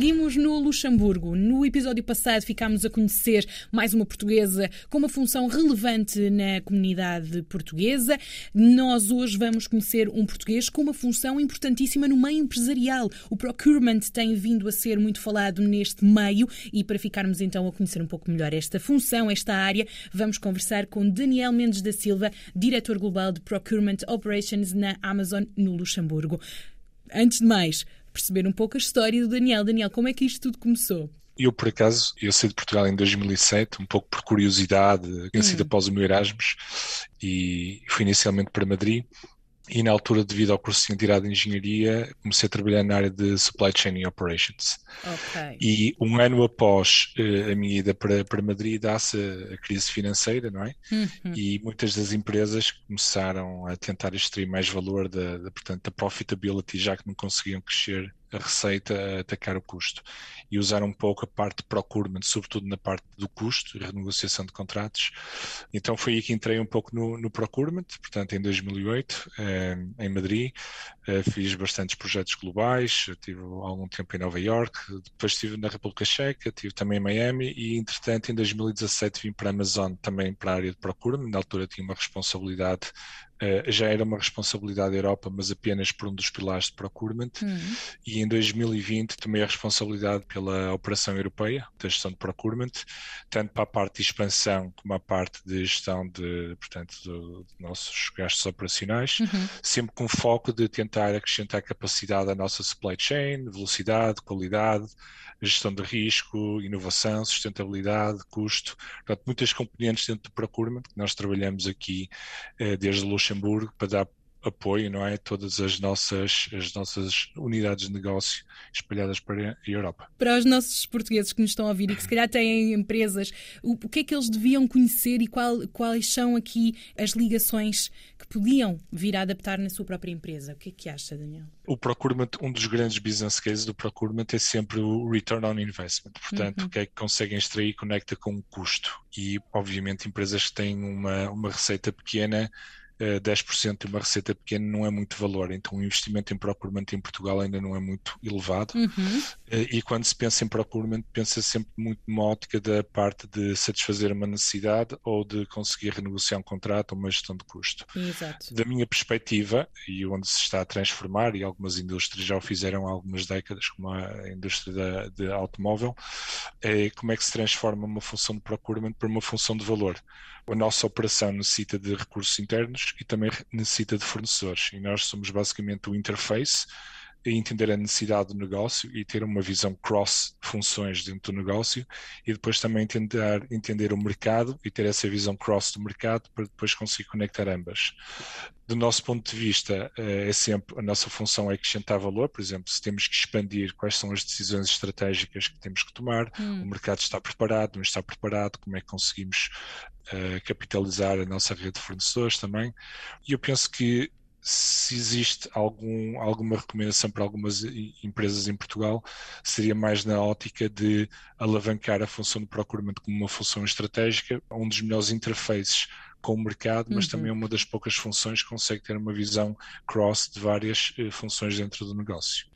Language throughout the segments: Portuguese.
Seguimos no Luxemburgo. No episódio passado ficámos a conhecer mais uma portuguesa com uma função relevante na comunidade portuguesa. Nós hoje vamos conhecer um português com uma função importantíssima no meio empresarial. O procurement tem vindo a ser muito falado neste meio e para ficarmos então a conhecer um pouco melhor esta função, esta área, vamos conversar com Daniel Mendes da Silva, diretor global de Procurement Operations na Amazon no Luxemburgo. Antes de mais, perceber um pouco a história do Daniel. Daniel, como é que isto tudo começou? Eu, por acaso, eu saí de Portugal em 2007, um pouco por curiosidade, tinha sido após o meu Erasmus, e fui inicialmente para Madrid, e na altura, devido ao curso tirado de Engenharia, comecei a trabalhar na área de Supply Chain e Operations. Ok. E um ano após uh, a minha ida para, para Madrid, dá-se a crise financeira, não é? Uhum. E muitas das empresas começaram a tentar extrair mais valor da, da, portanto, da profitability, já que não conseguiam crescer a receita a atacar o custo. E usar um pouco a parte de procurement, sobretudo na parte do custo renegociação de contratos. Então foi aí que entrei um pouco no, no procurement, portanto em 2008, eh, em Madrid, eh, fiz bastantes projetos globais, tive algum tempo em Nova York, depois estive na República Checa, estive também em Miami e entretanto em 2017 vim para a Amazon também para a área de procurement, na altura tinha uma responsabilidade Uh, já era uma responsabilidade da Europa, mas apenas por um dos pilares de procurement. Uhum. E em 2020 tomei a responsabilidade pela operação europeia da gestão de procurement, tanto para a parte de expansão como a parte de gestão de, portanto, de, de nossos gastos operacionais, Uhum. sempre com foco de tentar acrescentar capacidade à nossa supply chain, velocidade, qualidade, gestão de risco, inovação, sustentabilidade, custo, portanto, muitas componentes dentro do procurement que nós trabalhamos aqui eh, desde Luxemburgo para dar apoio não é, a todas as nossas, as nossas unidades de negócio espalhadas para a Europa. Para os nossos portugueses que nos estão a ouvir e que se calhar têm empresas, o, o que é que eles deviam conhecer e qual- quais são aqui as ligações que podiam vir a adaptar na sua própria empresa? O que é que acha, Daniel? O procurement, um dos grandes business cases do procurement é sempre o return on investment. Portanto, Uhum. o que é que conseguem extrair conecta com o custo. E, obviamente, empresas que têm uma, uma receita pequena, eh, 10% de uma receita pequena não é muito valor. Então, o investimento em procurement em Portugal ainda não é muito elevado. Uhum. Eh, E quando se pensa em procurement, pensa sempre muito numa ótica da parte de satisfazer uma necessidade ou de conseguir renegociar um contrato ou uma gestão de custo. Exato. Da minha perspectiva, e onde se está a transformar, e algumas indústrias já o fizeram há algumas décadas, como a indústria da, de automóvel, é como é que se transforma uma função de procurement para uma função de valor. A nossa operação necessita de recursos internos e também necessita de fornecedores. E nós somos basicamente o interface e entender a necessidade do negócio e ter uma visão cross funções dentro do negócio e depois também tentar entender o mercado e ter essa visão cross do mercado para depois conseguir conectar ambas. Do nosso ponto de vista, eh, é sempre a nossa função é acrescentar valor, por exemplo, se temos que expandir, quais são as decisões estratégicas que temos que tomar, Hum. o mercado está preparado, não está preparado, como é que conseguimos eh, capitalizar a nossa rede de fornecedores também. E eu penso que se existe algum, alguma recomendação para algumas empresas em Portugal, seria mais na ótica de alavancar a função de procurement como uma função estratégica, um dos melhores interfaces com o mercado, mas Uhum. também uma das poucas funções que consegue ter uma visão cross de várias eh, funções dentro do negócio.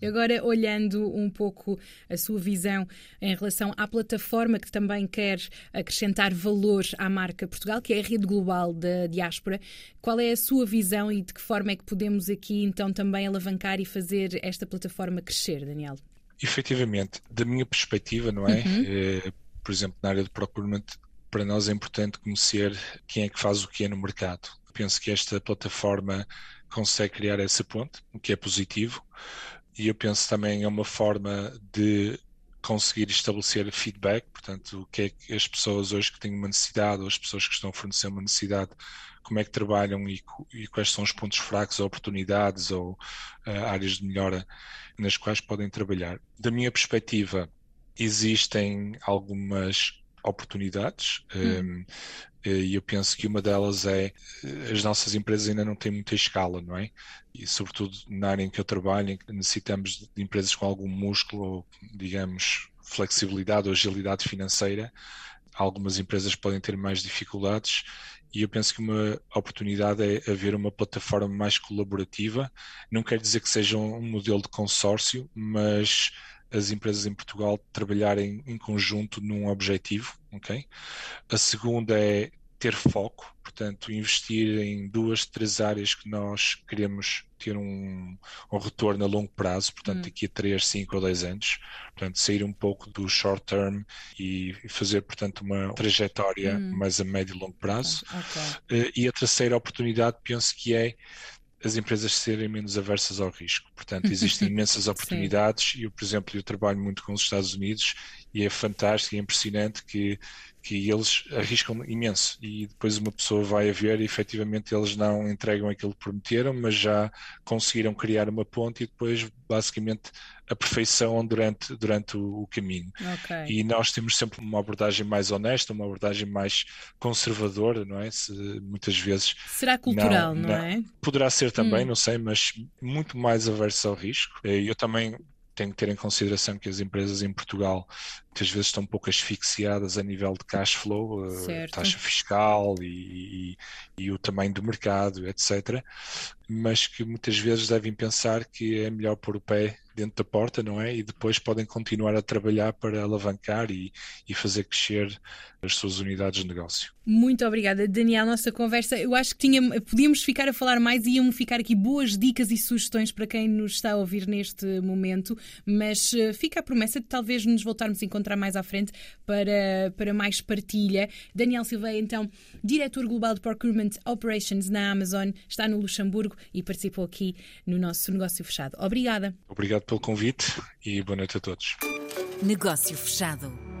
E Agora, olhando um pouco a sua visão em relação à plataforma que também quer acrescentar valor à marca Portugal, que é a rede global da diáspora, qual é a sua visão e de que forma é que podemos aqui então também alavancar e fazer esta plataforma crescer, Daniel? Efetivamente, da minha perspectiva, não é? Uhum. Eh, por exemplo, na área de procurement, para nós é importante conhecer quem é que faz o que é no mercado. Penso que esta plataforma consegue criar essa ponte, o que é positivo, e eu penso também é uma forma de conseguir estabelecer feedback, portanto, o que é que as pessoas hoje que têm uma necessidade, ou as pessoas que estão a fornecer uma necessidade, como é que trabalham e, e quais são os pontos fracos, ou oportunidades ou ah, áreas de melhora nas quais podem trabalhar. Da minha perspectiva, existem algumas oportunidades um, e eu penso que uma delas é eh, as nossas empresas ainda não têm muita escala, não é? E sobretudo na área em que eu trabalho, necessitamos de empresas com algum músculo digamos, flexibilidade ou agilidade financeira, algumas empresas podem ter mais dificuldades e eu penso que uma oportunidade é haver uma plataforma mais colaborativa. Não quer dizer que seja um modelo de consórcio, mas as empresas em Portugal trabalharem em conjunto num objetivo, ok? A segunda é ter foco, portanto, investir em duas, três áreas que nós queremos ter um, um retorno a longo prazo, portanto, hum. daqui a 3, 5 ou 10 anos, portanto, sair um pouco do short term e fazer, portanto, uma trajetória hum. mais a médio e longo prazo. Okay. Uh, e a terceira oportunidade, penso que é as empresas serem menos aversas ao risco. Portanto, existem imensas oportunidades e eu, por exemplo, eu trabalho muito com os Estados Unidos e é fantástico e impressionante que que eles arriscam imenso e depois uma pessoa vai a ver e efetivamente eles não entregam aquilo que prometeram, mas já conseguiram criar uma ponte e depois basicamente aperfeiçoam durante, durante o, o caminho. Okay. E nós temos sempre uma abordagem mais honesta, uma abordagem mais conservadora, não é? Se, muitas vezes. Será cultural, não, não, não é? Poderá ser também, hum. não sei, mas muito mais averso ao risco. Eu também tem que ter em consideração que as empresas em Portugal muitas vezes estão um pouco asfixiadas a nível de cash flow, eh, taxa fiscal e, e, e, o tamanho do mercado, etc. Mas que muitas vezes devem pensar que é melhor pôr o pé dentro da porta, não é? E depois podem continuar a trabalhar para alavancar e, e fazer crescer as suas unidades de negócio. Muito obrigada, Daniel. Nossa conversa, eu acho que tinha, podíamos ficar a falar mais e iam ficar aqui boas dicas e sugestões para quem nos está a ouvir neste momento, mas uh, fica a promessa de talvez nos voltarmos a encontrar mais à frente para, para mais partilha. Daniel Silveira, então, diretor global de Procurement Operations na Amazon, está no Luxemburgo e participou aqui no nosso negócio fechado. Obrigada. Obrigado pelo convite e boa noite a todos. Negócio fechado.